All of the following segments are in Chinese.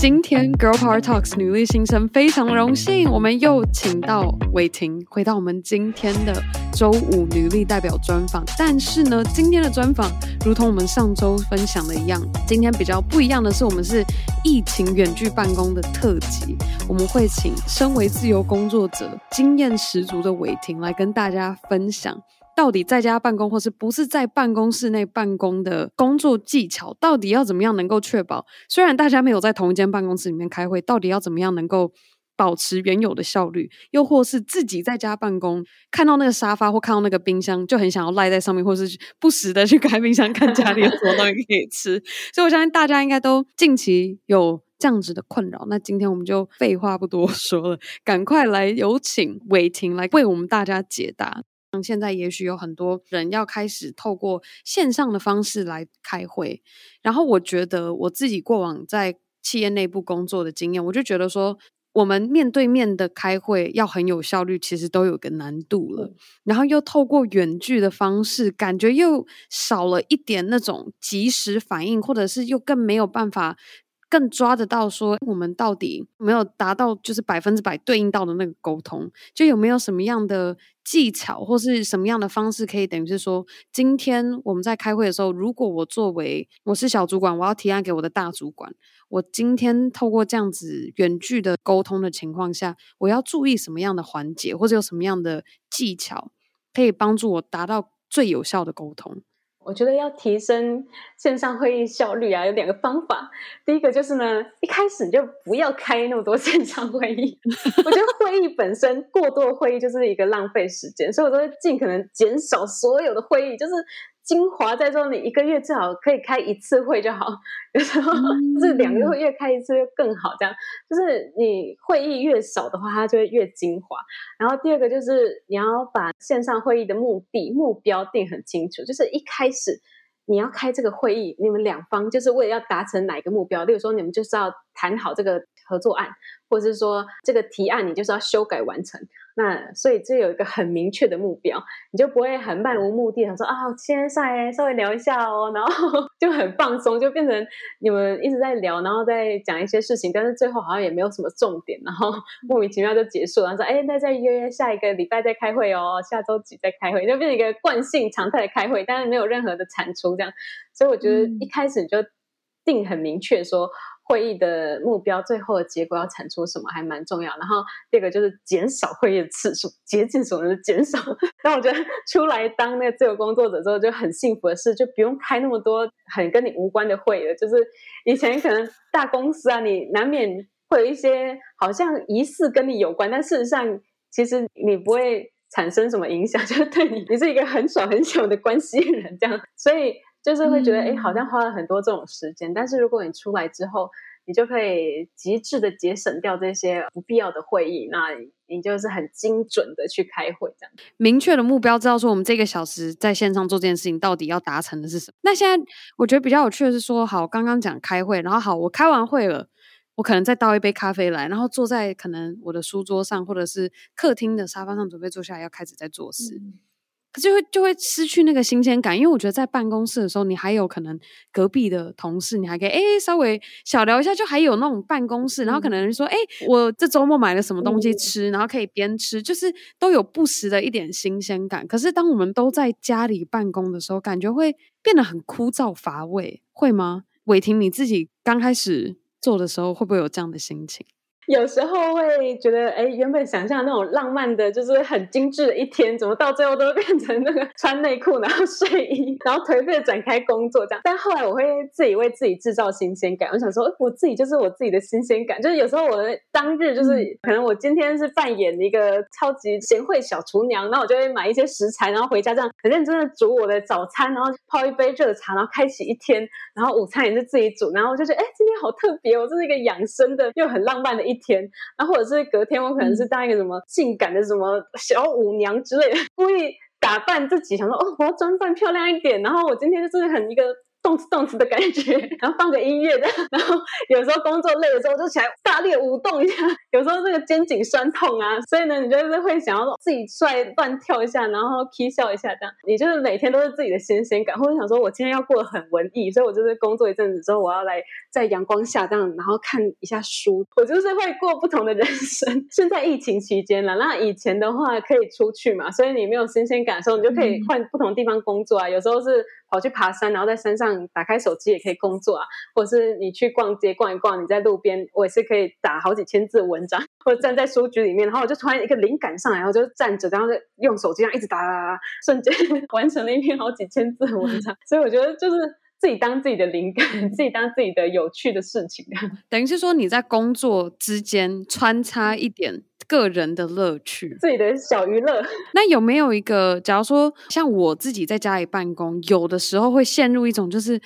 今天 Girl Power Talks 女力新生非常荣幸，我们又请到玮婷回到我们今天的周五女力代表专访。但是呢，今天的专访如同我们上周分享的一样，今天比较不一样的是，我们是疫情远距办公的特辑。我们会请身为自由工作者、经验十足的玮婷来跟大家分享。到底在家办公或是不是在办公室内办公的工作技巧，到底要怎么样能够确保？虽然大家没有在同一间办公室里面开会，到底要怎么样能够保持原有的效率？又或是自己在家办公，看到那个沙发或看到那个冰箱，就很想要赖在上面，或是不时的去开冰箱看家里有什么东西可以吃。所以我相信大家应该都近期有这样子的困扰。那今天我们就废话不多说了，赶快来有请伟婷来为我们大家解答。现在也许有很多人要开始透过线上的方式来开会，然后我觉得我自己过往在企业内部工作的经验，我就觉得说，我们面对面的开会要很有效率，其实都有个难度了。然后又透过远距的方式，感觉又少了一点那种及时反应，或者是又更没有办法。更抓得到说我们到底没有达到就是百分之百对应到的那个沟通，就有没有什么样的技巧或是什么样的方式可以等于是说，今天我们在开会的时候，如果我作为我是小主管，我要提案给我的大主管，我今天透过这样子远距的沟通的情况下，我要注意什么样的环节，或者有什么样的技巧可以帮助我达到最有效的沟通？我觉得要提升线上会议效率啊，有两个方法。第一个就是呢，一开始你就不要开那么多线上会议。我觉得会议本身过多的会议就是一个浪费时间，所以我都会尽可能减少所有的会议，就是。精华在说，你一个月最好可以开一次会就好，有时候是两个月开一次就更好。这样就是你会议越少的话，它就会越精华。然后第二个就是你要把线上会议的目的目标定很清楚，就是一开始你要开这个会议，你们两方就是为了要达成哪一个目标？例如说，你们就是要谈好这个合作案，或者是说这个提案你就是要修改完成。那所以这有一个很明确的目标，你就不会很漫无目的的说啊，今天上来稍微聊一下哦，然后 就很放松，就变成你们一直在聊，然后再讲一些事情，但是最后好像也没有什么重点，然后莫名其妙就结束了。然后说哎，那再约约下一个礼拜再开会哦，下周几再开会，就变成一个惯性常态的开会，但是没有任何的产出这样。所以我觉得一开始你就定很明确说。会议的目标，最后的结果要产出什么，还蛮重要。然后第二个就是减少会议的次数，竭尽所能的减少。但我觉得出来当那个自由工作者之后，就很幸福的事，就不用开那么多很跟你无关的会了。就是以前可能大公司啊，你难免会有一些好像疑似跟你有关，但事实上其实你不会产生什么影响，就是对你，你是一个很少很小的关系人这样。所以。就是会觉得，哎，好像花了很多这种时间。但是如果你出来之后，你就可以极致的节省掉这些不必要的会议，那你就是很精准的去开会，这样明确的目标，知道说我们这个小时在线上做这件事情到底要达成的是什么。那现在我觉得比较有趣的是说，好，刚刚讲开会，然后好，我开完会了，我可能再倒一杯咖啡来，然后坐在可能我的书桌上或者是客厅的沙发上，准备坐下来要开始在做事。嗯可就会就会失去那个新鲜感，因为我觉得在办公室的时候，你还有可能隔壁的同事，你还可以诶稍微小聊一下，就还有那种办公室，然后可能说诶我这周末买了什么东西吃，然后可以边吃，就是都有不时的一点新鲜感。可是当我们都在家里办公的时候，感觉会变得很枯燥乏味，会吗？伟霆，你自己刚开始做的时候，会不会有这样的心情？有时候会觉得，哎，原本想象那种浪漫的，就是很精致的一天，怎么到最后都变成那个穿内裤，然后睡衣，然后颓废的展开工作这样。但后来我会自己为自己制造新鲜感，我想说，我自己就是我自己的新鲜感。就是有时候我的当日就是，可能我今天是扮演一个超级贤惠小厨娘，那我就会买一些食材，然后回家这样很认真的煮我的早餐，然后泡一杯热茶，然后开启一天，然后午餐也是自己煮，然后我就觉得，哎，今天好特别哦，这是一个养生的又很浪漫的一天。天，然后或者是隔天，我可能是当一个什么性感的什么小舞娘之类的，故意打扮自己，想说哦，我要装扮漂亮一点。然后我今天就是很一个动次动次的感觉，然后放个音乐的，然后有时候工作累的时候就起来大力舞动一下，有时候那个肩颈酸痛啊，所以呢，你就是会想要自己出来乱跳一下，然后 k 笑一下这样，你就是每天都是自己的新鲜感，或者想说我今天要过得很文艺，所以我就是工作一阵子之后，我要来在阳光下这样，然后看一下书，我就是会过不同的人生。现在疫情期间了，那以前的话可以出去嘛，所以你没有新鲜感的时候，你就可以换不同地方工作啊，有时候是。跑去爬山，然后在山上打开手机也可以工作啊，或者是你去逛街逛一逛，你在路边，我也是可以打好几千字文章，或者站在书局里面，然后我就突然一个灵感上来，然后就站着，然后就用手机上一直打，打，打，打，瞬间 完成了一篇好几千字的文章。所以我觉得就是自己当自己的灵感，自己当自己的有趣的事情。等于是说你在工作之间穿插一点。个人的乐趣，自己的小娱乐。那有没有一个，假如说像我自己在家里办公，有的时候会陷入一种，就是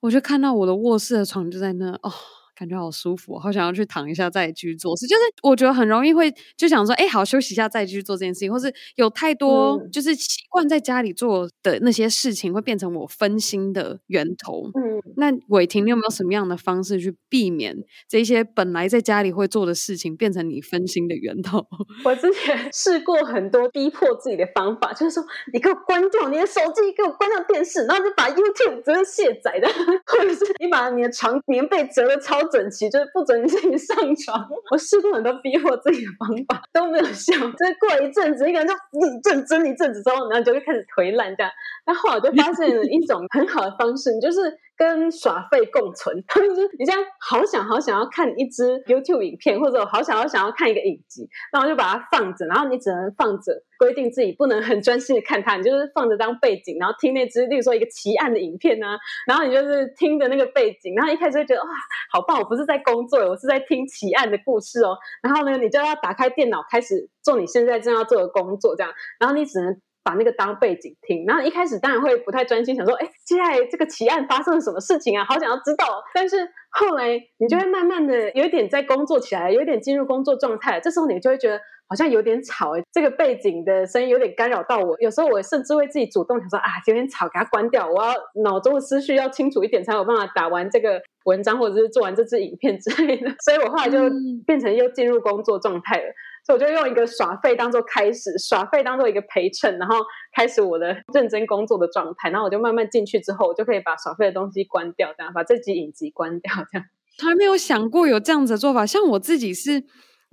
我就看到我的卧室的床就在那哦。感觉好舒服，好想要去躺一下再继续做事。就是我觉得很容易会就想说，哎，好休息一下再继续做这件事情，或是有太多就是习惯在家里做的那些事情，会变成我分心的源头。嗯，那伟霆，你有没有什么样的方式去避免这些本来在家里会做的事情变成你分心的源头？我之前试过很多逼迫自己的方法，就是说你给我关掉你的手机，给我关掉电视，然后就把 YouTube 直接卸载的，或者是你把你的床棉被折的超。整齐就是不准你自己上床。我试过很多逼迫自己的方法都没有效。就是过了一阵子，一个人就一阵真一阵子之后，然后就会开始颓烂这样。然后我就发现了一种很好的方式，你就是。跟耍废共存，就是你这样好想好想要看一支 YouTube 影片，或者我好想好想要看一个影集，然后就把它放着，然后你只能放着，规定自己不能很专心的看它，你就是放着当背景，然后听那支，例如说一个奇案的影片啊，然后你就是听着那个背景，然后一开始会觉得哇，好棒，我不是在工作，我是在听奇案的故事哦，然后呢，你就要打开电脑开始做你现在正要做的工作，这样，然后你只能。把那个当背景听，然后一开始当然会不太专心，想说，哎，接下来这个奇案发生了什么事情啊？好想要知道。但是后来你就会慢慢的有点在工作起来，有点进入工作状态。这时候你就会觉得好像有点吵，哎，这个背景的声音有点干扰到我。有时候我甚至会自己主动想说，啊，有点吵，给它关掉。我要脑中的思绪要清楚一点，才有办法打完这个文章，或者是做完这支影片之类的。所以我后来就变成又进入工作状态了。所以我就用一个耍废当做开始，耍废当做一个陪衬，然后开始我的认真工作的状态。然后我就慢慢进去之后，我就可以把耍废的东西关掉，这样把这集影集关掉，这样。从来没有想过有这样子的做法，像我自己是。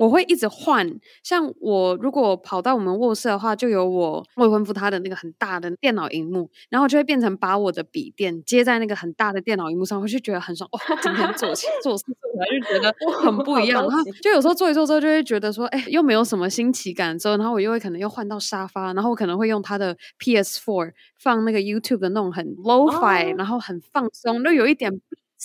我会一直换，像我如果跑到我们卧室的话，就有我未婚夫他的那个很大的电脑荧幕，然后就会变成把我的笔电接在那个很大的电脑荧幕上，我就觉得很爽。哦，今天做起做事做起来就觉得 很不一样。然后就有时候做一做之后，就会觉得说，哎，又没有什么新奇感。之后，然后我又会可能又换到沙发，然后我可能会用他的 PS Four 放那个 YouTube 的那种很 low fi，然后很放松，就有一点。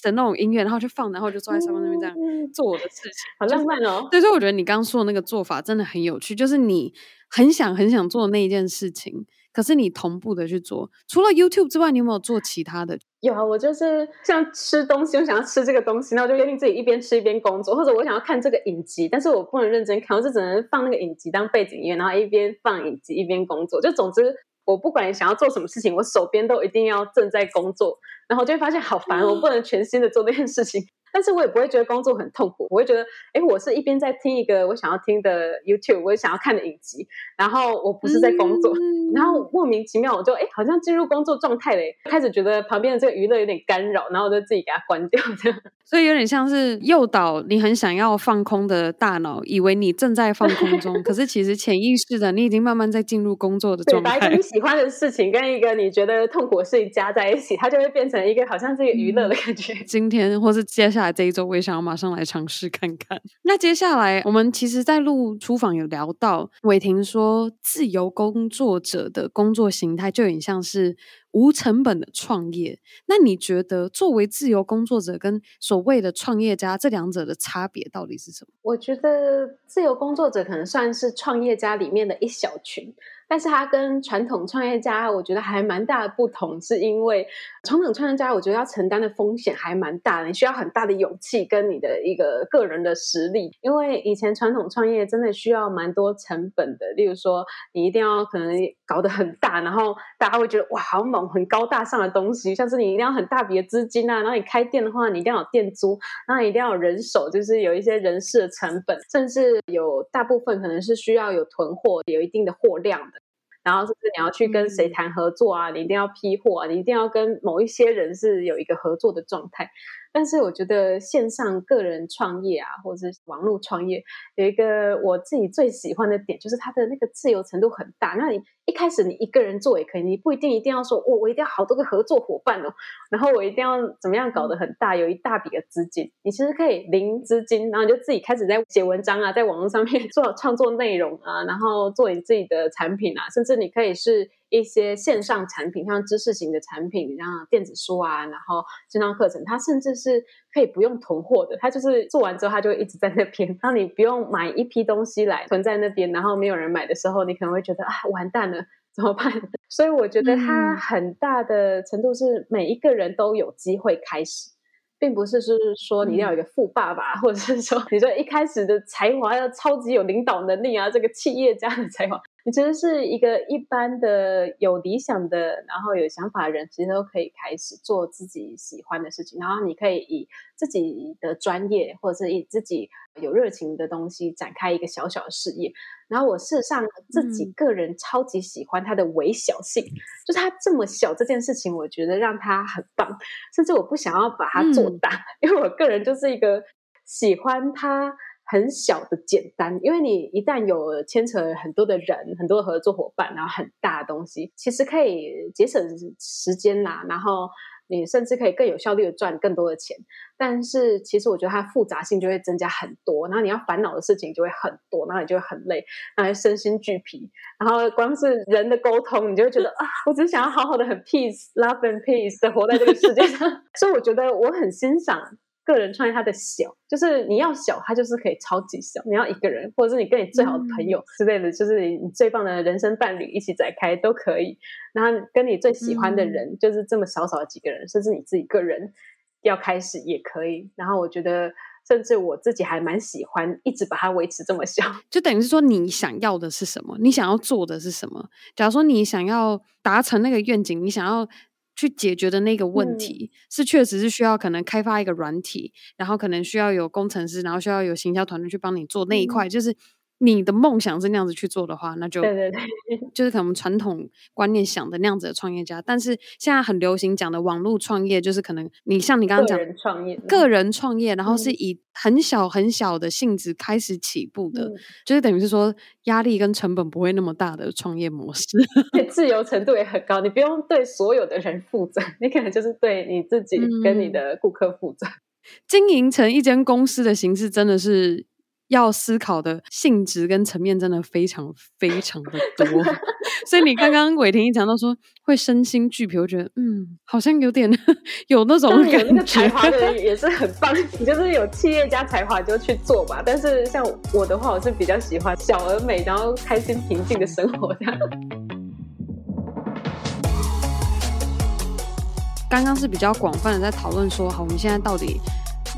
的那种音乐，然后就放，然后就坐在沙发那边这样做我的事情，好浪漫哦。对，所以我觉得你刚刚说的那个做法真的很有趣，就是你很想很想做的那一件事情，可是你同步的去做。除了 YouTube 之外，你有没有做其他的？有啊，我就是像吃东西，我想要吃这个东西，那我就约定自己一边吃一边工作，或者我想要看这个影集，但是我不能认真看，我就只能放那个影集当背景音乐，然后一边放影集一边工作。就总之。我不管想要做什么事情，我手边都一定要正在工作，然后就会发现好烦，我不能全心的做那件事情。但是我也不会觉得工作很痛苦，我会觉得，哎，我是一边在听一个我想要听的 YouTube，我想要看的影集，然后我不是在工作，嗯、然后莫名其妙我就，哎，好像进入工作状态嘞，开始觉得旁边的这个娱乐有点干扰，然后我就自己给它关掉，这样。所以有点像是诱导你很想要放空的大脑，以为你正在放空中，可是其实潜意识的你已经慢慢在进入工作的状态。把一个你喜欢的事情跟一个你觉得痛苦的事情加在一起，它就会变成一个好像是一个娱乐的感觉。嗯、今天或是接下来。这一周我也想要马上来尝试看看。那接下来我们其实，在录厨房有聊到，伟霆说，自由工作者的工作形态就有点像是无成本的创业。那你觉得，作为自由工作者跟所谓的创业家，这两者的差别到底是什么？我觉得自由工作者可能算是创业家里面的一小群。但是它跟传统创业家，我觉得还蛮大的不同，是因为传统创业家，我觉得要承担的风险还蛮大的，你需要很大的勇气跟你的一个个人的实力。因为以前传统创业真的需要蛮多成本的，例如说你一定要可能搞得很大，然后大家会觉得哇好猛，很高大上的东西，像是你一定要很大笔的资金啊，然后你开店的话，你一定要有店租，然后一定要有人手，就是有一些人事的成本，甚至有大部分可能是需要有囤货，有一定的货量的。然后就是你要去跟谁谈合作啊，你一定要批货啊，你一定要跟某一些人是有一个合作的状态。但是我觉得线上个人创业啊，或者是网络创业，有一个我自己最喜欢的点，就是它的那个自由程度很大。那你一开始你一个人做也可以，你不一定一定要说，我我一定要好多个合作伙伴哦，然后我一定要怎么样搞得很大，有一大笔的资金。你其实可以零资金，然后你就自己开始在写文章啊，在网络上面 做创作内容啊，然后做你自己的产品啊，甚至你可以是。一些线上产品，像知识型的产品，像电子书啊，然后线上课程，它甚至是可以不用囤货的，它就是做完之后，它就一直在那边，让你不用买一批东西来囤在那边，然后没有人买的时候，你可能会觉得啊，完蛋了，怎么办？所以我觉得它很大的程度是每一个人都有机会开始，并不是是说你要有一个富爸爸，或者是说你说一开始的才华要超级有领导能力啊，这个企业家的才华。你其实是一个一般的有理想的，然后有想法的人，其实都可以开始做自己喜欢的事情。然后你可以以自己的专业，或者是以自己有热情的东西展开一个小小的事业。然后我事实上自己个人超级喜欢它的微小性，嗯、就是它这么小这件事情，我觉得让它很棒。甚至我不想要把它做大，嗯、因为我个人就是一个喜欢它。很小的简单，因为你一旦有牵扯很多的人、很多的合作伙伴，然后很大的东西，其实可以节省时间啦，然后你甚至可以更有效率的赚更多的钱。但是其实我觉得它复杂性就会增加很多，然后你要烦恼的事情就会很多，然后你就会很累，然后身心俱疲。然后光是人的沟通，你就会觉得啊，我只想要好好的很 peace、love and peace 的活在这个世界上。所以我觉得我很欣赏。个人创业，它的小就是你要小，它就是可以超级小。你要一个人，或者是你跟你最好的朋友之类的，嗯、就是你最棒的人生伴侣一起展开都可以。然后跟你最喜欢的人，嗯、就是这么少少的几个人，甚至你自己个人要开始也可以。然后我觉得，甚至我自己还蛮喜欢一直把它维持这么小，就等于是说你想要的是什么，你想要做的是什么。假如说你想要达成那个愿景，你想要。去解决的那个问题、嗯、是确实是需要可能开发一个软体，然后可能需要有工程师，然后需要有行销团队去帮你做那一块，嗯、就是。你的梦想是那样子去做的话，那就对对对，就是可能传统观念想的那样子的创业家。但是现在很流行讲的网络创业，就是可能你像你刚刚讲的创业，个人创业，然后是以很小很小的性质开始起步的，嗯、就是等于是说压力跟成本不会那么大的创业模式，自由程度也很高。你不用对所有的人负责，你可能就是对你自己跟你的顾客负责。嗯、经营成一间公司的形式，真的是。要思考的性质跟层面真的非常非常的多，所以你刚刚伟霆一讲到说会身心俱疲，我觉得嗯，好像有点 有那种感觉。有那个才华的人 也是很棒，你就是有企业家才华就去做吧。但是像我的话，我是比较喜欢小而美，然后开心平静的生活这样。刚刚是比较广泛的在讨论说，好，我们现在到底。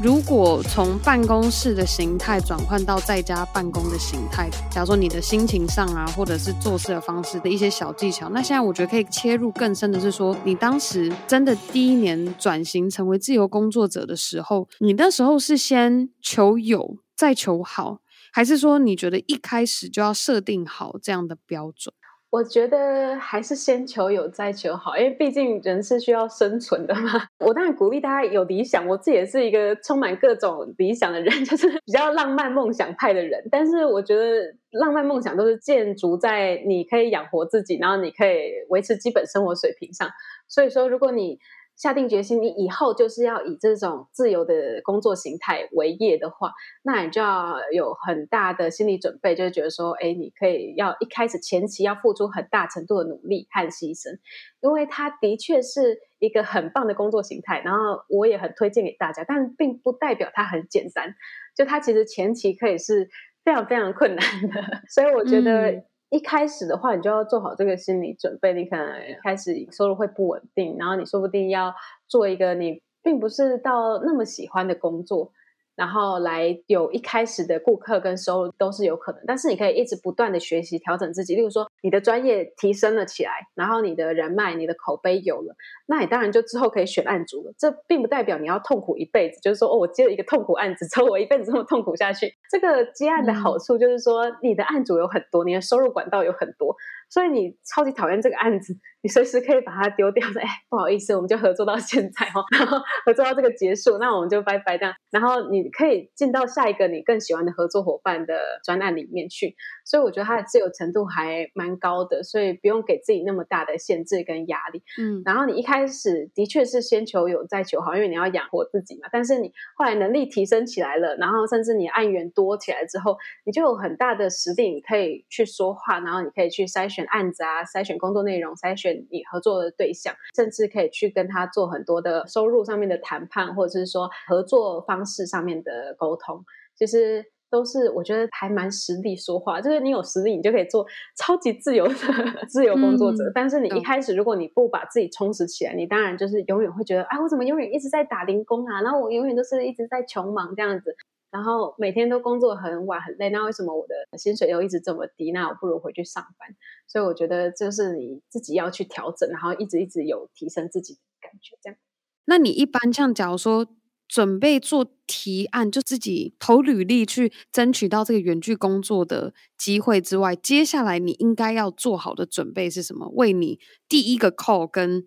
如果从办公室的形态转换到在家办公的形态，假如说你的心情上啊，或者是做事的方式的一些小技巧，那现在我觉得可以切入更深的是说，你当时真的第一年转型成为自由工作者的时候，你那时候是先求有再求好，还是说你觉得一开始就要设定好这样的标准？我觉得还是先求有再求好，因为毕竟人是需要生存的嘛。我当然鼓励大家有理想，我自己也是一个充满各种理想的人，就是比较浪漫梦想派的人。但是我觉得浪漫梦想都是建筑在你可以养活自己，然后你可以维持基本生活水平上。所以说，如果你下定决心，你以后就是要以这种自由的工作形态为业的话，那你就要有很大的心理准备，就是觉得说，哎，你可以要一开始前期要付出很大程度的努力和牺牲，因为它的确是一个很棒的工作形态，然后我也很推荐给大家，但并不代表它很简单，就它其实前期可以是非常非常困难的，所以我觉得一开始的话，你就要做好这个心理准备，你可能开始收入会不稳定，然后你说不定要做一个你并不是到那么喜欢的工作。然后来有一开始的顾客跟收入都是有可能，但是你可以一直不断的学习调整自己。例如说，你的专业提升了起来，然后你的人脉、你的口碑有了，那你当然就之后可以选案主了。这并不代表你要痛苦一辈子，就是说，哦，我接了一个痛苦案子之后，我一辈子这么痛苦下去。这个接案的好处就是说，你的案主有很多，你的收入管道有很多。所以你超级讨厌这个案子，你随时可以把它丢掉。说，哎，不好意思，我们就合作到现在哦，然后合作到这个结束，那我们就拜拜这样。然后你可以进到下一个你更喜欢的合作伙伴的专案里面去。所以我觉得它的自由程度还蛮高的，所以不用给自己那么大的限制跟压力。嗯，然后你一开始的确是先求有再求好，因为你要养活自己嘛。但是你后来能力提升起来了，然后甚至你案源多起来之后，你就有很大的实力，你可以去说话，然后你可以去筛选案子啊，筛选工作内容，筛选你合作的对象，甚至可以去跟他做很多的收入上面的谈判，或者是说合作方式上面的沟通。其实。都是我觉得还蛮实力说话，就是你有实力，你就可以做超级自由的 自由工作者。嗯、但是你一开始如果你不把自己充实起来，你当然就是永远会觉得，哎，我怎么永远一直在打零工啊？然后我永远都是一直在穷忙这样子，然后每天都工作很晚很累。那为什么我的薪水又一直这么低？那我不如回去上班。所以我觉得就是你自己要去调整，然后一直一直有提升自己感觉。这样，那你一般像假如说。准备做提案，就自己投履历去争取到这个远距工作的机会之外，接下来你应该要做好的准备是什么？为你第一个 call 跟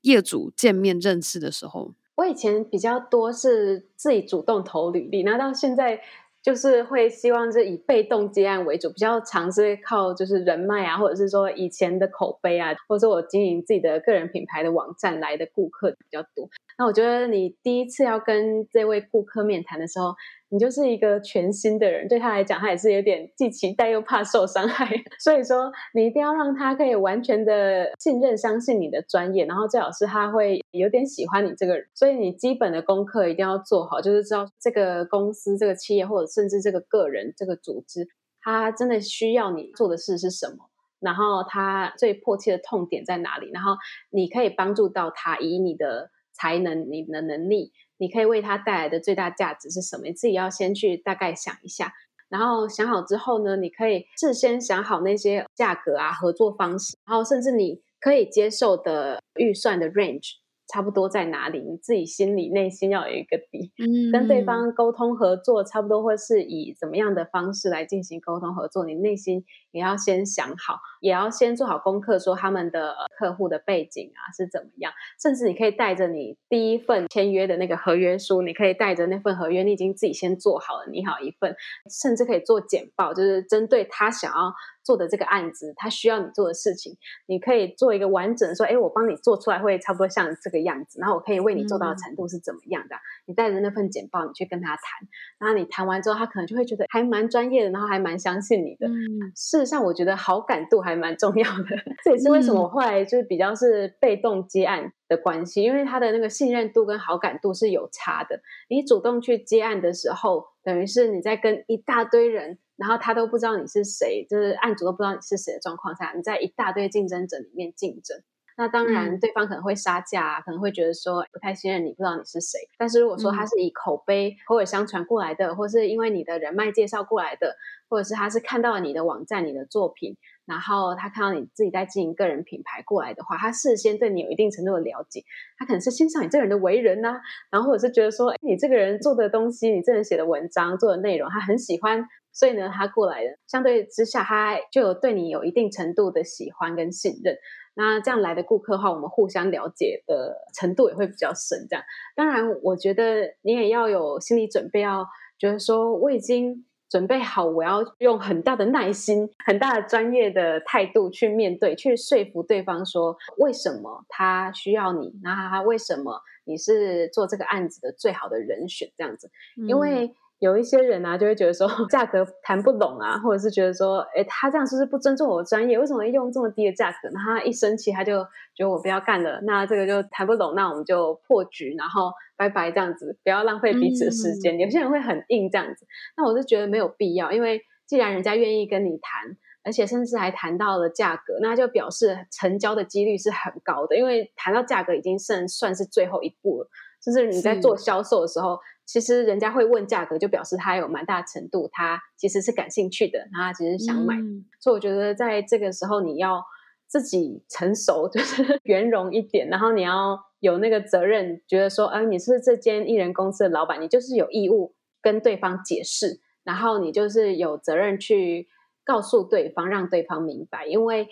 业主见面认识的时候，我以前比较多是自己主动投履历，那到现在就是会希望是以被动接案为主，比较常是靠就是人脉啊，或者是说以前的口碑啊，或者说我经营自己的个人品牌的网站来的顾客比较多。那我觉得你第一次要跟这位顾客面谈的时候，你就是一个全新的人，对他来讲，他也是有点既期待又怕受伤害。所以说，你一定要让他可以完全的信任、相信你的专业，然后最好是他会有点喜欢你这个人。所以你基本的功课一定要做好，就是知道这个公司、这个企业或者甚至这个个人、这个组织，他真的需要你做的事是什么，然后他最迫切的痛点在哪里，然后你可以帮助到他，以你的。才能，你的能力，你可以为他带来的最大价值是什么？你自己要先去大概想一下，然后想好之后呢，你可以事先想好那些价格啊、合作方式，然后甚至你可以接受的预算的 range。差不多在哪里？你自己心里内心要有一个底。嗯，跟对方沟通合作，差不多会是以怎么样的方式来进行沟通合作？你内心也要先想好，也要先做好功课，说他们的客户的背景啊是怎么样。甚至你可以带着你第一份签约的那个合约书，你可以带着那份合约，你已经自己先做好了，拟好一份，甚至可以做简报，就是针对他想要。做的这个案子，他需要你做的事情，你可以做一个完整的说，哎，我帮你做出来会差不多像这个样子，然后我可以为你做到的程度是怎么样的？嗯、你带着那份简报，你去跟他谈，然后你谈完之后，他可能就会觉得还蛮专业的，然后还蛮相信你的。嗯、事实上，我觉得好感度还蛮重要的，这也是为什么我后来就是比较是被动接案的关系，因为他的那个信任度跟好感度是有差的。你主动去接案的时候，等于是你在跟一大堆人。然后他都不知道你是谁，就是案主都不知道你是谁的状况下，你在一大堆竞争者里面竞争，那当然对方可能会杀价啊，可能会觉得说不太信任你，不知道你是谁。但是如果说他是以口碑口耳相传过来的，或是因为你的人脉介绍过来的，或者是他是看到了你的网站、你的作品，然后他看到你自己在经营个人品牌过来的话，他事先对你有一定程度的了解，他可能是欣赏你这个人的为人呐、然后或者是觉得说，哎，你这个人做的东西，你这人写的文章、做的内容，他很喜欢。所以呢，他过来的相对之下，他就有对你有一定程度的喜欢跟信任。那这样来的顾客的话，我们互相了解的程度也会比较深。这样，当然，我觉得你也要有心理准备，要觉得说我已经准备好，我要用很大的耐心、很大的专业的态度去面对，去说服对方说为什么他需要你，那他为什么你是做这个案子的最好的人选？这样子，因为。有一些人啊，就会觉得说 价格谈不拢啊，或者是觉得说，哎，他这样是不是不尊重我的专业？为什么用这么低的价格？那他一生气，他就觉得我不要干了，那这个就谈不拢，那我们就破局，然后拜拜这样子，不要浪费彼此的时间。嗯、有些人会很硬这样子，那我是觉得没有必要，因为既然人家愿意跟你谈。而且甚至还谈到了价格，那就表示成交的几率是很高的，因为谈到价格已经算算是最后一步了。甚至你在做销售的时候，其实人家会问价格，就表示他有蛮大程度，他其实是感兴趣的，他其实想买。嗯、所以我觉得在这个时候，你要自己成熟，就是圆融一点，然后你要有那个责任，觉得说，哎、呃，你是这间艺人公司的老板，你就是有义务跟对方解释，然后你就是有责任去。告诉对方，让对方明白，因为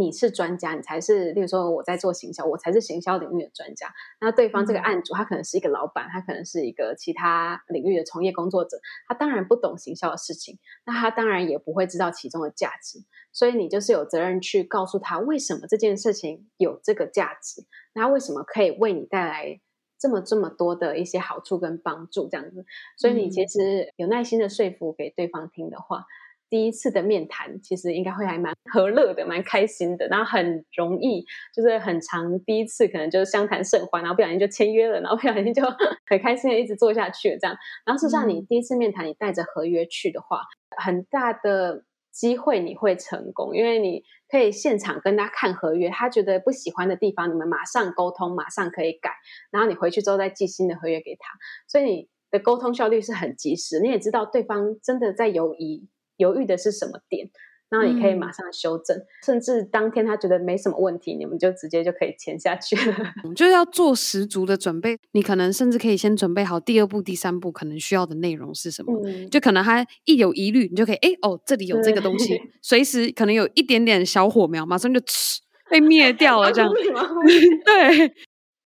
你是专家，你才是。例如说，我在做行销，我才是行销领域的专家。那对方这个案主，他可能是一个老板，他可能是一个其他领域的从业工作者，他当然不懂行销的事情，那他当然也不会知道其中的价值。所以你就是有责任去告诉他，为什么这件事情有这个价值，那为什么可以为你带来这么这么多的一些好处跟帮助，这样子。所以你其实有耐心的说服给对方听的话。第一次的面谈，其实应该会还蛮和乐的，蛮开心的，然后很容易，就是很长。第一次可能就是相谈甚欢，然后不小心就签约了，然后不小心就 很开心的一直做下去了这样。然后事实上，你第一次面谈，你带着合约去的话，很大的机会你会成功，因为你可以现场跟他看合约，他觉得不喜欢的地方，你们马上沟通，马上可以改，然后你回去之后再寄新的合约给他，所以你的沟通效率是很及时，你也知道对方真的在犹疑。犹豫的是什么点？那你可以马上修正，嗯、甚至当天他觉得没什么问题，你们就直接就可以签下去了。就是要做十足的准备，你可能甚至可以先准备好第二步、第三步可能需要的内容是什么。嗯、就可能他一有疑虑，你就可以哎哦，这里有这个东西，随时可能有一点点小火苗，马上就 被灭掉了，这样。对。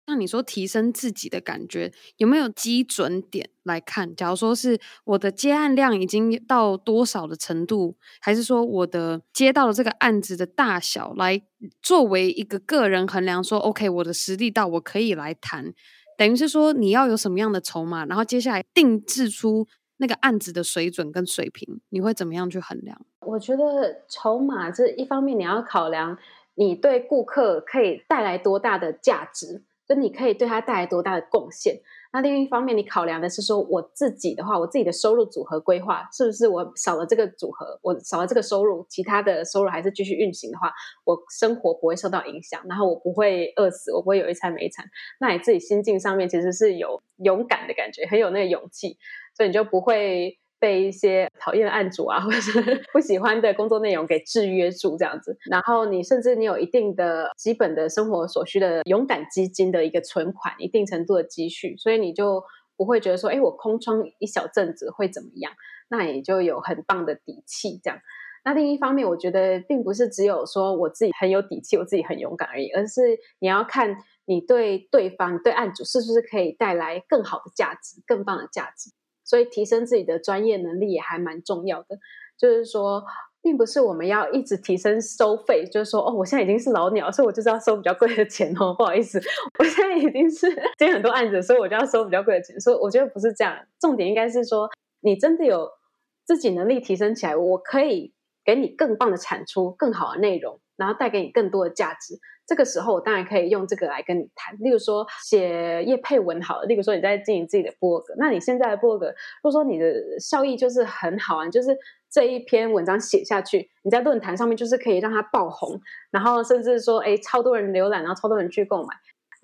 那你说提升自己的感觉有没有基准点来看？假如说是我的接案量已经到多少的程度，还是说我的接到的这个案子的大小来作为一个个人衡量说，说 OK，我的实力到我可以来谈，等于是说你要有什么样的筹码，然后接下来定制出那个案子的水准跟水平，你会怎么样去衡量？我觉得筹码这一方面你要考量你对顾客可以带来多大的价值。你可以对他带来多大的贡献？那另一方面，你考量的是说，我自己的话，我自己的收入组合规划是不是我少了这个组合，我少了这个收入，其他的收入还是继续运行的话，我生活不会受到影响，然后我不会饿死，我不会有一餐没一餐。那你自己心境上面其实是有勇敢的感觉，很有那个勇气，所以你就不会。被一些讨厌的案主啊，或者是不喜欢的工作内容给制约住，这样子。然后你甚至你有一定的基本的生活所需的勇敢基金的一个存款，一定程度的积蓄，所以你就不会觉得说，哎，我空窗一小阵子会怎么样？那也就有很棒的底气，这样。那另一方面，我觉得并不是只有说我自己很有底气，我自己很勇敢而已，而是你要看你对对方、对案主是不是可以带来更好的价值、更棒的价值。所以提升自己的专业能力也还蛮重要的，就是说，并不是我们要一直提升收费，就是说，哦，我现在已经是老鸟，所以我就是要收比较贵的钱哦。不好意思，我现在已经是接很多案子，所以我就要收比较贵的钱。所以我觉得不是这样，重点应该是说，你真的有自己能力提升起来，我可以给你更棒的产出，更好的内容，然后带给你更多的价值。这个时候，我当然可以用这个来跟你谈。例如说，写业配文好了。例如说，你在经营自己的部落格，那你现在的部落格，如果说你的效益就是很好啊，就是这一篇文章写下去，你在论坛上面就是可以让它爆红，然后甚至说，哎，超多人浏览，然后超多人去购买。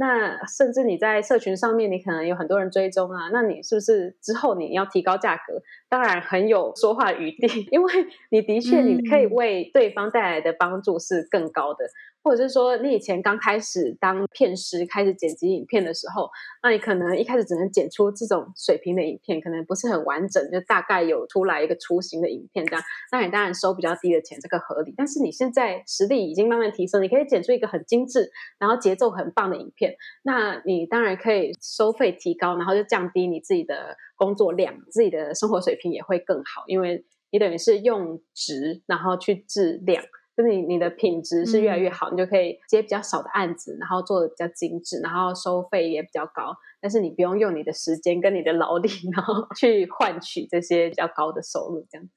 那甚至你在社群上面，你可能有很多人追踪啊，那你是不是之后你要提高价格？当然很有说话余地，因为你的确你可以为对方带来的帮助是更高的。或者是说，你以前刚开始当片师，开始剪辑影片的时候，那你可能一开始只能剪出这种水平的影片，可能不是很完整，就大概有出来一个雏形的影片这样。那你当然收比较低的钱，这个合理。但是你现在实力已经慢慢提升，你可以剪出一个很精致，然后节奏很棒的影片，那你当然可以收费提高，然后就降低你自己的工作量，自己的生活水平也会更好，因为你等于是用值，然后去质量。就是你你的品质是越来越好，嗯、你就可以接比较少的案子，然后做的比较精致，然后收费也比较高。但是你不用用你的时间跟你的劳力，然后去换取这些比较高的收入。这样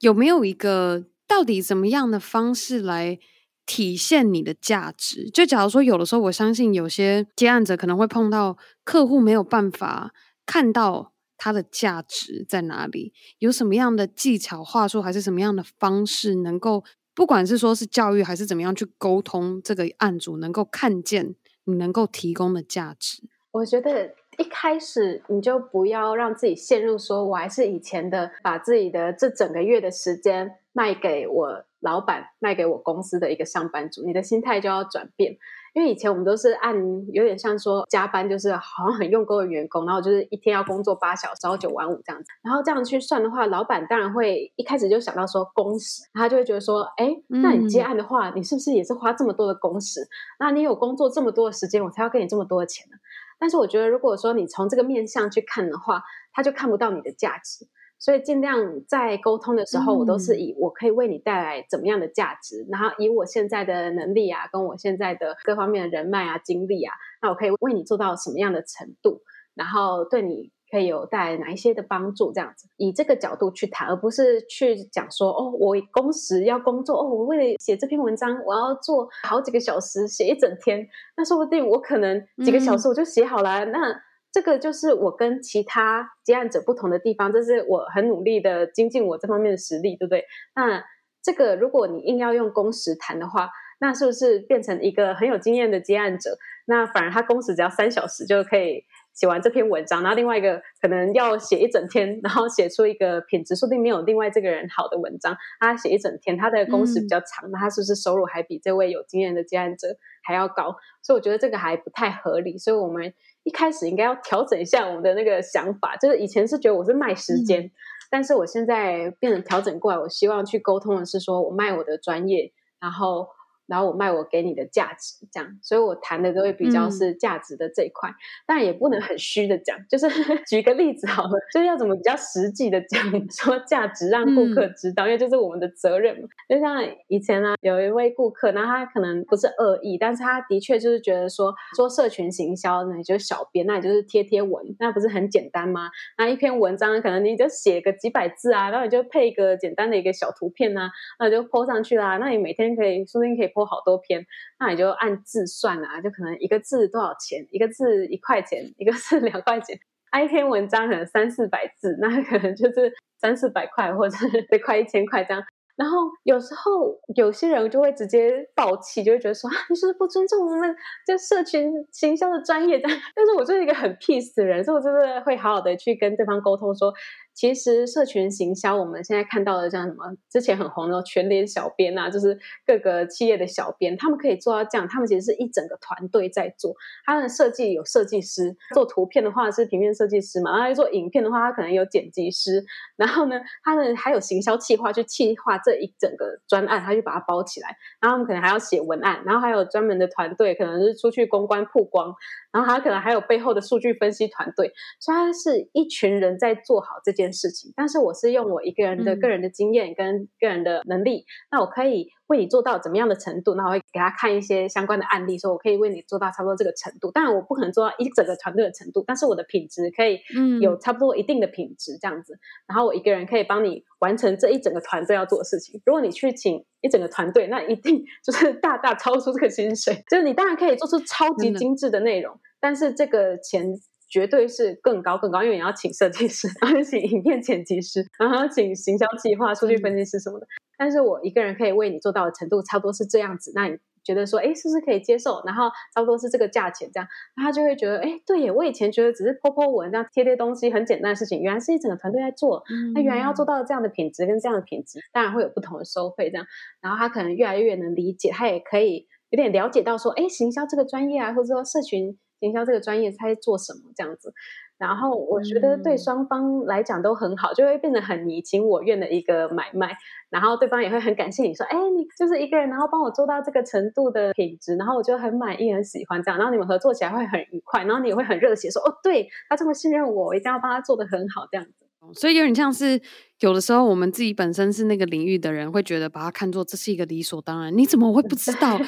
有没有一个到底怎么样的方式来体现你的价值？就假如说有的时候，我相信有些接案者可能会碰到客户没有办法看到他的价值在哪里，有什么样的技巧话术，还是什么样的方式能够？不管是说是教育还是怎么样去沟通，这个案主能够看见你能够提供的价值。我觉得一开始你就不要让自己陷入说，我还是以前的，把自己的这整个月的时间卖给我老板，卖给我公司的一个上班族，你的心态就要转变。因为以前我们都是按有点像说加班，就是好像很用功的员工，然后就是一天要工作八小时，朝九晚五这样子。然后这样去算的话，老板当然会一开始就想到说工时，他就会觉得说，哎，那你接案的话，你是不是也是花这么多的工时？那你有工作这么多的时间，我才要给你这么多的钱呢？但是我觉得，如果说你从这个面向去看的话，他就看不到你的价值。所以尽量在沟通的时候，我都是以我可以为你带来怎么样的价值，嗯、然后以我现在的能力啊，跟我现在的各方面的人脉啊、经历啊，那我可以为你做到什么样的程度，然后对你可以有带来哪一些的帮助，这样子。以这个角度去谈，而不是去讲说哦，我工时要工作哦，我为了写这篇文章，我要做好几个小时，写一整天，那说不定我可能几个小时我就写好了，嗯、那。这个就是我跟其他接案者不同的地方，这是我很努力的精进我这方面的实力，对不对？那这个如果你硬要用工时谈的话，那是不是变成一个很有经验的接案者？那反而他工时只要三小时就可以写完这篇文章，然后另外一个可能要写一整天，然后写出一个品质说不定没有另外这个人好的文章，他写一整天，他的工时比较长，那他是不是收入还比这位有经验的接案者还要高？所以我觉得这个还不太合理，所以我们。一开始应该要调整一下我们的那个想法，就是以前是觉得我是卖时间，嗯、但是我现在变成调整过来，我希望去沟通的是说我卖我的专业，然后。然后我卖我给你的价值，这样，所以我谈的都会比较是价值的这一块，但、嗯、也不能很虚的讲，就是 举个例子好了，就是要怎么比较实际的讲 说价值，让顾客知道，嗯、因为这是我们的责任嘛。就像以前呢、啊，有一位顾客，那他可能不是恶意，但是他的确就是觉得说，做社群行销，那你就是小编，那你就是贴贴文，那不是很简单吗？那一篇文章可能你就写个几百字啊，然后你就配一个简单的一个小图片啊，那你就 po 上去啦，那你每天可以，说不定可以。好多篇，那你就按字算啊，就可能一个字多少钱，一个字一块钱，一个字两块钱。啊、一篇文章可能三四百字，那可能就是三四百块，或者是得快一千块这样。然后有时候有些人就会直接爆气，就会觉得说啊，你是不是不尊重我们这社群行销的专业？这样，但是我就是一个很 peace 的人，所以我真的会好好的去跟对方沟通说。其实社群行销，我们现在看到的像什么之前很红的全联小编啊，就是各个企业的小编，他们可以做到这样。他们其实是一整个团队在做。他的设计有设计师，做图片的话是平面设计师嘛，然后做影片的话，他可能有剪辑师。然后呢，他们还有行销企划，去企划这一整个专案，他就把它包起来。然后他们可能还要写文案，然后还有专门的团队，可能是出去公关曝光。然后他可能还有背后的数据分析团队，所以他是一群人在做好这件事情。但是我是用我一个人的个人的经验跟个人的能力，嗯、那我可以为你做到怎么样的程度？那我会给他看一些相关的案例，说我可以为你做到差不多这个程度。当然我不可能做到一整个团队的程度，但是我的品质可以有差不多一定的品质这样子。嗯、然后我一个人可以帮你完成这一整个团队要做的事情。如果你去请一整个团队，那一定 就是大大超出这个薪水。就是你当然可以做出超级精致的内容。嗯但是这个钱绝对是更高更高，因为你要请设计师，然后请影片剪辑师，然后请行销计划、数据分析师什么的。但是我一个人可以为你做到的程度，差不多是这样子。那你觉得说，哎，是不是可以接受？然后差不多是这个价钱这样，那他就会觉得，哎，对耶，我以前觉得只是 po po 文这样贴贴东西很简单的事情，原来是一整个团队在做。那原来要做到这样的品质跟这样的品质，当然会有不同的收费这样。然后他可能越来越能理解，他也可以有点了解到说，哎，行销这个专业啊，或者说社群。营销这个专业他在做什么这样子，然后我觉得对双方来讲都很好，嗯、就会变得很你情我愿的一个买卖，然后对方也会很感谢你说，哎，你就是一个人，然后帮我做到这个程度的品质，然后我就很满意、很喜欢这样，然后你们合作起来会很愉快，然后你也会很热血说，哦，对，他这么信任我，我一定要帮他做得很好这样子。所以有点像是有的时候我们自己本身是那个领域的人，会觉得把它看作这是一个理所当然，你怎么会不知道？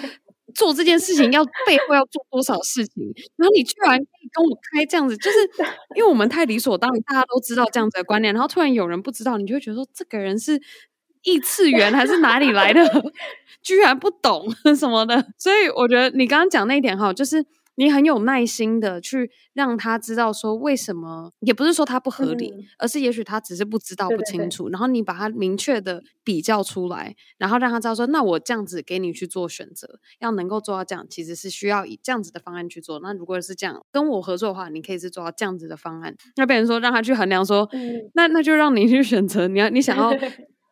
做这件事情 要背后要做多少事情，然后你居然可以跟我开这样子，就是 因为我们太理所当然，大家都知道这样子的观念，然后突然有人不知道，你就会觉得说这个人是异次元还是哪里来的，居然不懂什么的。所以我觉得你刚刚讲那一点哈，就是你很有耐心的去让他知道说为什么，也不是说他不合理，嗯、而是也许他只是不知道不清楚，对对对，然后你把他明确的比较出来，然后让他知道说，那我这样子给你去做选择，要能够做到这样，其实是需要以这样子的方案去做。那如果是这样跟我合作的话，你可以是做到这样子的方案。那别人说让他去衡量说，嗯、那那就让你去选择，你要你想要。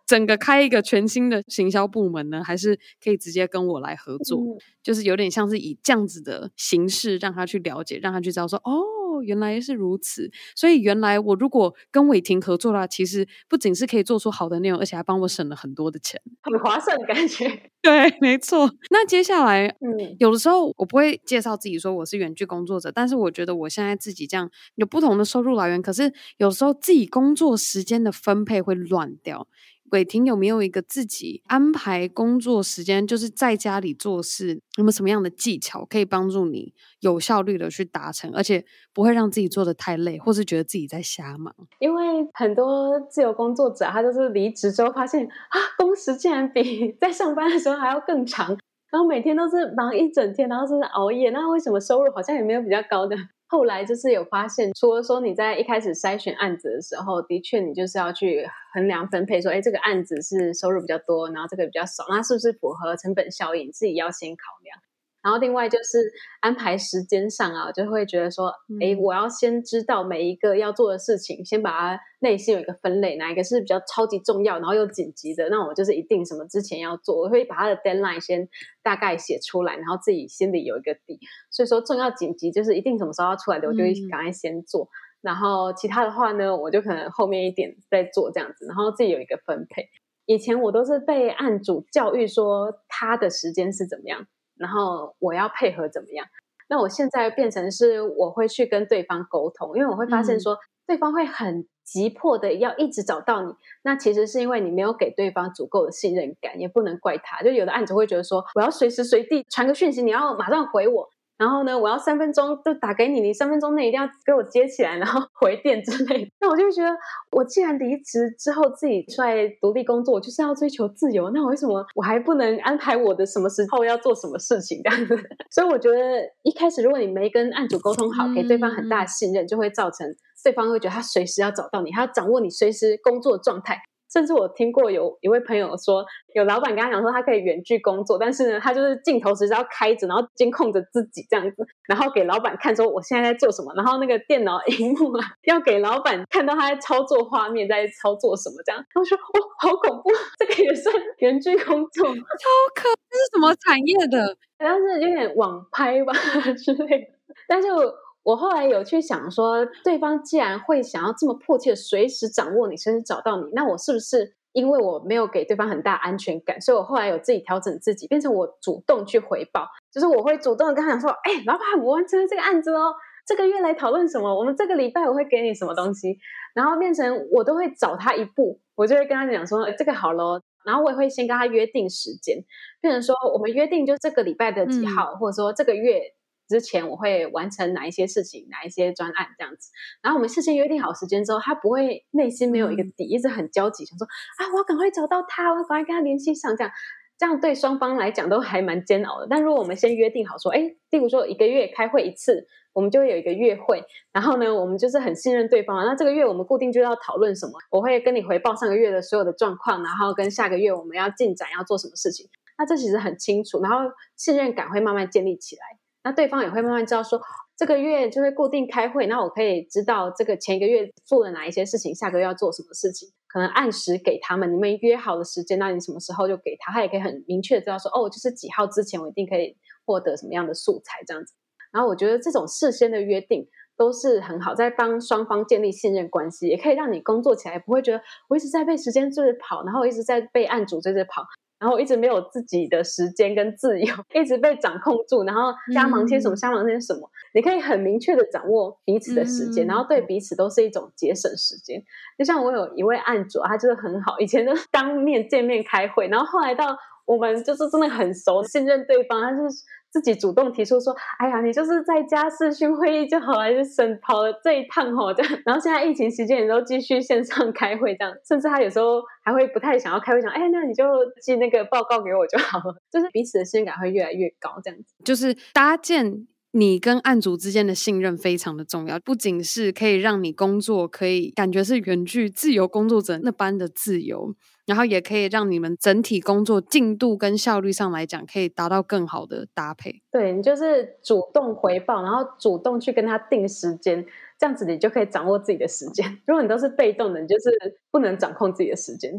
整个开一个全新的行销部门呢，还是可以直接跟我来合作，嗯、就是有点像是以这样子的形式让他去了解，让他去知道说，哦，原来是如此。所以原来我如果跟伟霆合作的话，其实不仅是可以做出好的内容，而且还帮我省了很多的钱，很划算的感觉。对，没错。那接下来，嗯，有的时候我不会介绍自己说我是远距工作者，但是我觉得我现在自己这样有不同的收入来源，可是有时候自己工作时间的分配会乱掉。伟霆有没有一个自己安排工作时间，就是在家里做事，有没有什么样的技巧可以帮助你有效率的去达成，而且不会让自己做得太累，或是觉得自己在瞎忙？因为很多自由工作者，他就是离职之后发现啊，工时竟然比 在上班的时候还要更长，然后每天都是忙一整天，然后就是熬夜，那为什么收入好像也没有比较高的？后来就是有发现，除了说你在一开始筛选案子的时候，的确你就是要去衡量分配，说，哎，这个案子是收入比较多，然后这个比较少，那是不是符合成本效应？自己要先考量。然后另外就是安排时间上啊，就会觉得说，哎，我要先知道每一个要做的事情，先把它内心有一个分类，哪一个是比较超级重要，然后又紧急的，那我就是一定什么之前要做，我会把它的 deadline 先大概写出来，然后自己心里有一个底。所以说重要紧急就是一定什么时候要出来的，我就会赶快先做。嗯、然后其他的话呢，我就可能后面一点再做这样子，然后自己有一个分配。以前我都是被案主教育说他的时间是怎么样。然后我要配合怎么样？那我现在变成是我会去跟对方沟通，因为我会发现说对方会很急迫的要一直找到你，那其实是因为你没有给对方足够的信任感，也不能怪他。就有的案子会觉得说，我要随时随地传个讯息，你要马上回我。然后呢，我要三分钟就打给你，你三分钟内一定要给我接起来，然后回电之类的。那我就觉得，我既然离职之后自己出来独立工作，我就是要追求自由。那我为什么我还不能安排我的什么时候要做什么事情这样子？所以我觉得一开始如果你没跟案主沟通好，给对方很大的信任，就会造成对方会觉得他随时要找到你，他要掌握你随时工作状态。甚至我听过有一位朋友说，有老板跟他讲说他可以远距工作，但是呢，他就是镜头时是要开着，然后监控着自己这样子，然后给老板看说我现在在做什么，然后那个电脑荧幕啊，要给老板看到他在操作画面，在操作什么这样。他说哦，好恐怖，这个也算远距工作，超可，这是什么产业的？好像是有点网拍吧 之类的，但是。我后来有去想说，对方既然会想要这么迫切随时掌握你，随时找到你，那我是不是因为我没有给对方很大安全感，所以我后来有自己调整自己，变成我主动去回报，就是我会主动的跟他讲说，哎，老板，我完成了这个案子哦，这个月来讨论什么？我们这个礼拜我会给你什么东西？然后变成我都会找他一步，我就会跟他讲说，这个好咯，然后我也会先跟他约定时间，变成说我们约定就这个礼拜的几号，嗯、或者说这个月。之前我会完成哪一些事情，哪一些专案这样子，然后我们事先约定好时间之后，他不会内心没有一个底，一直很焦急，想说啊，我要赶快找到他，我要赶快跟他联系上，这样这样对双方来讲都还蛮煎熬的。但如果我们先约定好说，哎，例如说一个月开会一次，我们就会有一个月会，然后呢，我们就是很信任对方，那这个月我们固定就要讨论什么，我会跟你回报上个月的所有的状况，然后跟下个月我们要进展要做什么事情，那这其实很清楚，然后信任感会慢慢建立起来。那对方也会慢慢知道说，这个月就会固定开会，那我可以知道这个前一个月做了哪一些事情，下个月要做什么事情，可能按时给他们，你们约好的时间，那你什么时候就给他，他也可以很明确知道说，哦，就是几号之前我一定可以获得什么样的素材这样子。然后我觉得这种事先的约定都是很好，在帮双方建立信任关系，也可以让你工作起来不会觉得我一直在被时间追着跑，然后我一直在被案主追着跑。然后一直没有自己的时间跟自由，一直被掌控住，然后瞎忙些什么，瞎忙些什么。你可以很明确的掌握彼此的时间，然后对彼此都是一种节省时间。就像我有一位案主，他就是很好，以前都 当面见面开会，然后后来到我们就是真的很熟，信任对方，他就是。自己主动提出说：“哎呀，你就是在家视讯会议就好还是省跑了这一趟吼。”这样，然后现在疫情期间你都继续线上开会，这样，甚至他有时候还会不太想要开会，想：“哎，那你就寄那个报告给我就好了。”就是彼此的信任感会越来越高，这样子，就是搭建你跟案主之间的信任非常的重要，不仅是可以让你工作可以感觉是远距自由工作者那般的自由，然后也可以让你们整体工作进度跟效率上来讲可以达到更好的搭配。对，你就是主动回报，然后主动去跟他定时间，这样子你就可以掌握自己的时间。如果你都是被动的，你就是不能掌控自己的时间，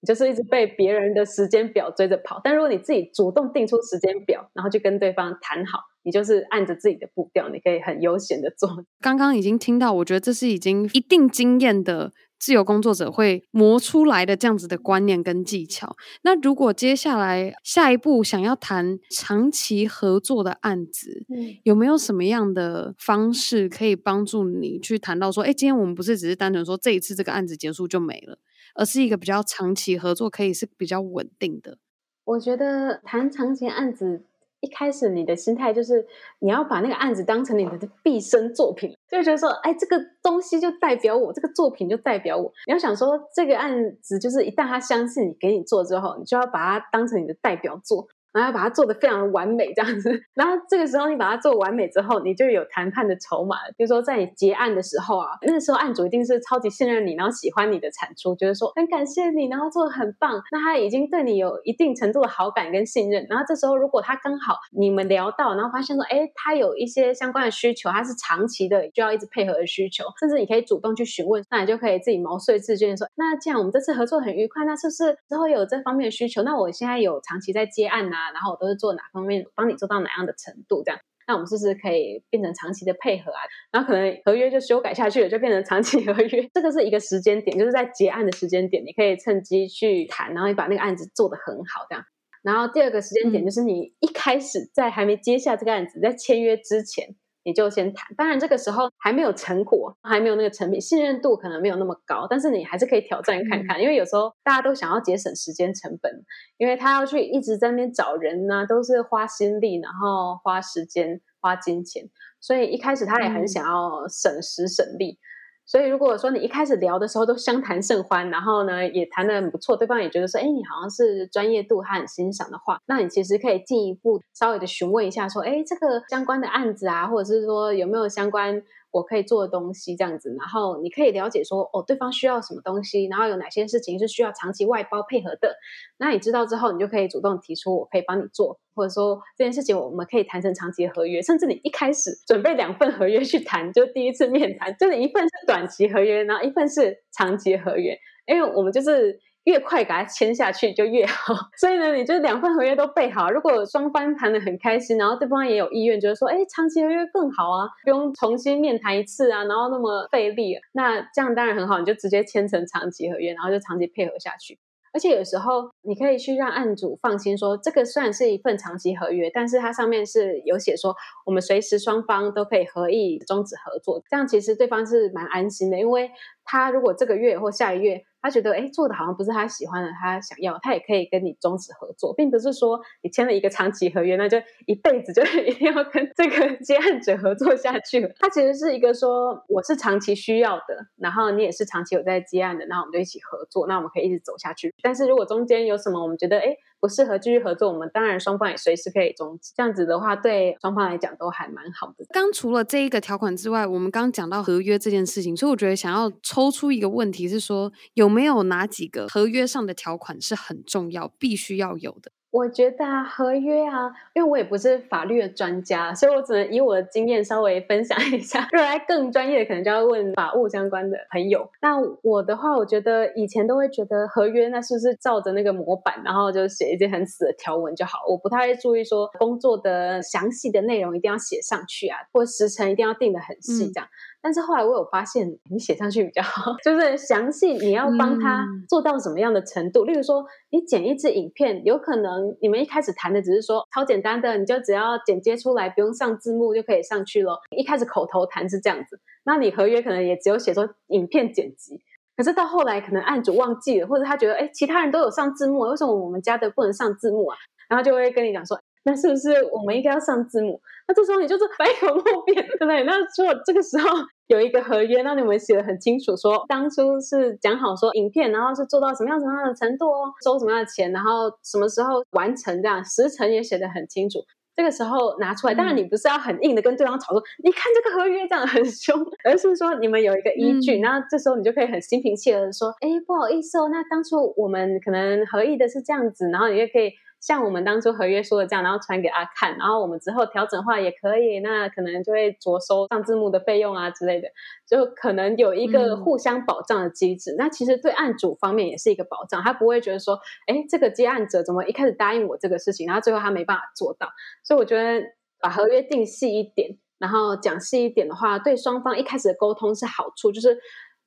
你就是一直被别人的时间表追着跑。但如果你自己主动定出时间表，然后去跟对方谈好。你就是按着自己的步调，你可以很悠闲的做。刚刚已经听到，我觉得这是已经一定经验的自由工作者会磨出来的这样子的观念跟技巧。那如果接下来下一步想要谈长期合作的案子，嗯，有没有什么样的方式可以帮助你去谈到说，哎，今天我们不是只是单纯说这一次这个案子结束就没了，而是一个比较长期合作，可以是比较稳定的。我觉得谈长期案子。一开始你的心态就是你要把那个案子当成你的毕生作品，就觉得说，哎，这个东西就代表我，这个作品就代表我。你要想说，这个案子就是一旦他相信你，给你做之后，你就要把它当成你的代表作。然后把它做得非常的完美，这样子。然后这个时候你把它做完美之后，你就有谈判的筹码了。比如说在你结案的时候啊，那时候案主一定是超级信任你，然后喜欢你的产出，觉得说很感谢你，然后做的很棒。那他已经对你有一定程度的好感跟信任。然后这时候如果他刚好你们聊到，然后发现说，哎，他有一些相关的需求，他是长期的就要一直配合的需求，甚至你可以主动去询问，那你就可以自己毛遂自荐说，那既然我们这次合作很愉快，那是不是之后有这方面的需求？那我现在有长期在接案啊，然后我都是做哪？方面帮你做到哪样的程度？这样，那我们是不是可以变成长期的配合啊？然后可能合约就修改下去了，就变成长期合约。这个是一个时间点，就是在结案的时间点，你可以趁机去谈，然后你把那个案子做得很好，这样。然后第二个时间点就是你一开始在还没接下这个案子，在签约之前。你就先谈，当然这个时候还没有成果，还没有那个成品，信任度可能没有那么高，但是你还是可以挑战看看，嗯、因为有时候大家都想要节省时间成本，因为他要去一直在那边找人呢、啊，都是花心力，然后花时间、花金钱，所以一开始他也很想要省时省力。嗯所以，如果说你一开始聊的时候都相谈甚欢，然后呢也谈得很不错，对方也觉得说，哎，你好像是专业度他很欣赏的话，那你其实可以进一步稍微的询问一下，说，哎，这个相关的案子啊，或者是说有没有相关。我可以做的东西这样子，然后你可以了解说，哦，对方需要什么东西，然后有哪些事情是需要长期外包配合的。那你知道之后，你就可以主动提出，我可以帮你做，或者说这件事情我们可以谈成长期合约，甚至你一开始准备两份合约去谈，就第一次面谈，就是一份是短期合约，然后一份是长期合约，因为我们就是。越快给他签下去就越好，所以呢，你就两份合约都备好。如果双方谈得很开心，然后对方也有意愿，就是说，哎，长期合约更好啊，不用重新面谈一次啊，然后那么费力，那这样当然很好，你就直接签成长期合约，然后就长期配合下去。而且有时候你可以去让案主放心说，这个虽然是一份长期合约，但是它上面是有写说，我们随时双方都可以合意终止合作，这样其实对方是蛮安心的，因为他如果这个月或下一月。他觉得，哎，做的好像不是他喜欢的，他想要，他也可以跟你终止合作，并不是说你签了一个长期合约，那就一辈子就 一定要跟这个接案者合作下去了。他其实是一个说，我是长期需要的，然后你也是长期有在接案的，那我们就一起合作，那我们可以一直走下去。但是如果中间有什么，我们觉得，哎。不适合继续合作，我们当然双方也随时可以终止。这样子的话，对双方来讲都还蛮好的。刚除了这一个条款之外，我们刚讲到合约这件事情，所以我觉得想要抽出一个问题是说，有没有哪几个合约上的条款是很重要、必须要有的？我觉得啊，合约啊，因为我也不是法律的专家，所以我只能以我的经验稍微分享一下。如果来更专业的，可能就要问法务相关的朋友。那我的话，我觉得以前都会觉得合约那是不是照着那个模板，然后就写一些很死的条文就好。我不太会注意说工作的详细的内容一定要写上去啊，或时程一定要定得很细这样。嗯但是后来我有发现，你写上去比较好，就是详细你要帮他做到什么样的程度。嗯、例如说，你剪一支影片，有可能你们一开始谈的只是说超简单的，你就只要剪接出来，不用上字幕就可以上去了。一开始口头谈是这样子，那你合约可能也只有写说影片剪辑。可是到后来，可能案主忘记了，或者他觉得，哎，其他人都有上字幕，为什么我们家的不能上字幕啊？然后就会跟你讲说。那是不是我们应该要上字幕？那这时候你就是百口莫辩，对不对？那如果这个时候有一个合约，那你们写的很清楚说，说当初是讲好说影片，然后是做到什么样什么样的程度哦，收什么样的钱，然后什么时候完成这样，时程也写的很清楚。这个时候拿出来，当然你不是要很硬的跟对方吵说，嗯、你看这个合约这样很凶，而是说你们有一个依据，嗯、然后这时候你就可以很心平气和的说，哎，不好意思哦，那当初我们可能合意的是这样子，然后你也可以。像我们当初合约说的这样，然后传给他看，然后我们之后调整的话也可以，那可能就会着收上字幕的费用啊之类的，就可能有一个互相保障的机制。嗯、那其实对案主方面也是一个保障，他不会觉得说，哎，这个接案者怎么一开始答应我这个事情，然后最后他没办法做到。所以我觉得把合约定细一点，然后讲细一点的话，对双方一开始的沟通是好处，就是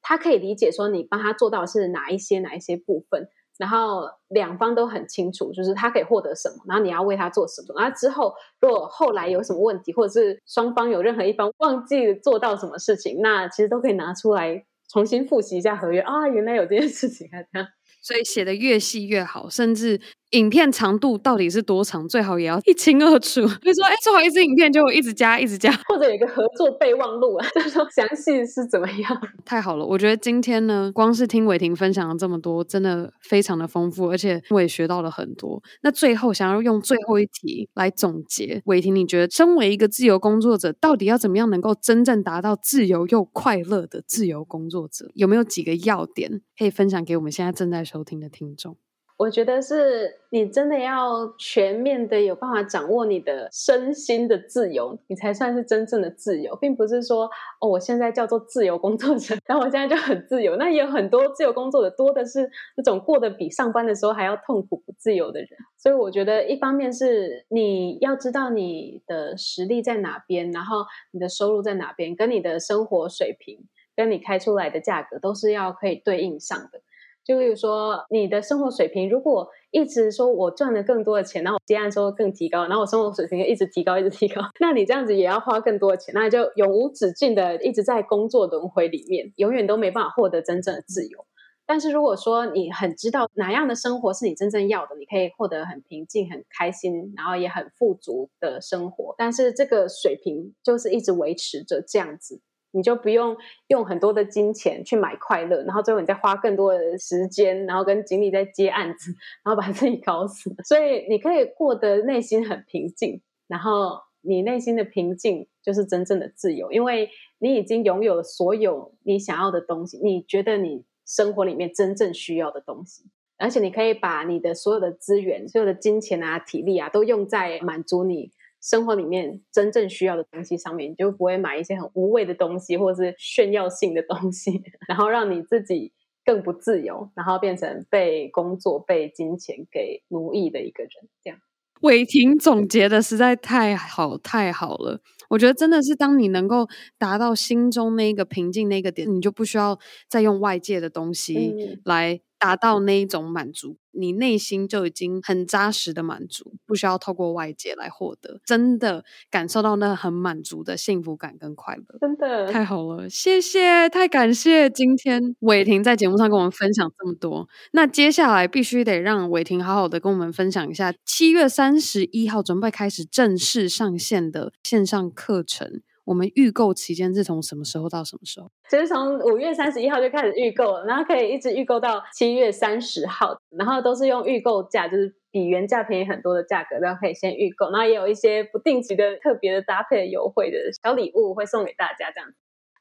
他可以理解说你帮他做到的是哪一些哪一些部分。然后两方都很清楚，就是他可以获得什么，然后你要为他做什么。然后之后如果后来有什么问题，或者是双方有任何一方忘记做到什么事情，那其实都可以拿出来重新复习一下合约啊，原来有这件事情啊，所以写得越细越好，甚至。影片长度到底是多长？最好也要一清二楚。就说，哎，做好一支影片就一直加，一直加，或者有一个合作备忘录啊，就是说详细是怎么样。太好了，我觉得今天呢，光是听伟霆分享了这么多，真的非常的丰富，而且我也学到了很多。那最后想要用最后一题来总结，伟霆，你觉得身为一个自由工作者，到底要怎么样能够真正达到自由又快乐的自由工作者？有没有几个要点可以分享给我们现在正在收听的听众？我觉得是你真的要全面的有办法掌握你的身心的自由，你才算是真正的自由，并不是说哦，我现在叫做自由工作者，然后我现在就很自由。那也有很多自由工作者，多的是那种过得比上班的时候还要痛苦不自由的人。所以我觉得，一方面是你要知道你的实力在哪边，然后你的收入在哪边，跟你的生活水平，跟你开出来的价格都是要可以对应上的。就例如说，你的生活水平如果一直说我赚了更多的钱，然后接案收入更提高，然后我生活水平就一直提高，一直提高，那你这样子也要花更多的钱，那就永无止境的一直在工作轮回里面，永远都没办法获得真正的自由。但是如果说你很知道哪样的生活是你真正要的，你可以获得很平静、很开心，然后也很富足的生活，但是这个水平就是一直维持着这样子。你就不用用很多的金钱去买快乐，然后最后你再花更多的时间，然后跟精力在接案子，然后把自己搞死。所以你可以过得内心很平静，然后你内心的平静就是真正的自由，因为你已经拥有了所有你想要的东西，你觉得你生活里面真正需要的东西，而且你可以把你的所有的资源、所有的金钱啊、体力啊，都用在满足你。生活里面真正需要的东西上面，你就不会买一些很无谓的东西，或者是炫耀性的东西，然后让你自己更不自由，然后变成被工作、被金钱给奴役的一个人。这样，伟霆总结的实在太好，太好了。我觉得真的是，当你能够达到心中那个平静那个点，你就不需要再用外界的东西来达到那一种满足。你内心就已经很扎实的满足，不需要透过外界来获得，真的感受到那很满足的幸福感跟快乐，真的太好了，谢谢，太感谢今天 伟霆在节目上跟我们分享这么多。那接下来必须得让伟霆好好的跟我们分享一下七月三十一号准备开始正式上线的线上课程。我们预购期间是从什么时候到什么时候？其实从五月三十一号就开始预购了，然后可以一直预购到七月三十号，然后都是用预购价，就是比原价便宜很多的价格，然后可以先预购，然后也有一些不定期的特别的搭配的优惠的小礼物会送给大家这样。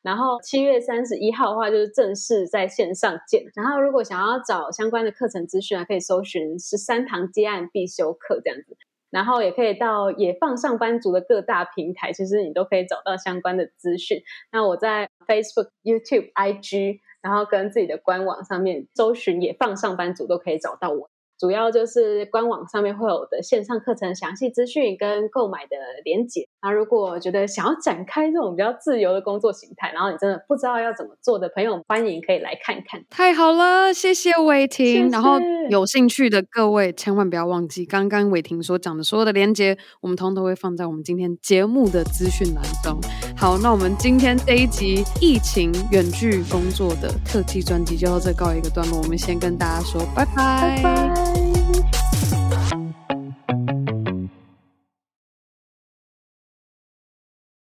然后七月三十一号的话，就是正式在线上见。然后如果想要找相关的课程资讯啊，可以搜寻十三堂接案必修课这样子。然后也可以到野放上班族的各大平台，其实你都可以找到相关的资讯。那我在 Facebook、YouTube、IG，然后跟自己的官网上面搜寻“野放上班族”都可以找到我。主要就是官网上面会有的线上课程详细资讯跟购买的连结。那如果觉得想要展开这种比较自由的工作形态，然后你真的不知道要怎么做的朋友，欢迎可以来看看。太好了，谢谢伟霆。谢谢。然后有兴趣的各位千万不要忘记刚刚伟霆所讲的所有的连结，我们通通都会放在我们今天节目的资讯栏中。好，那我们今天这一集疫情远距工作的特辑专辑就到这告一个段落，我们先跟大家说拜拜。拜拜。you.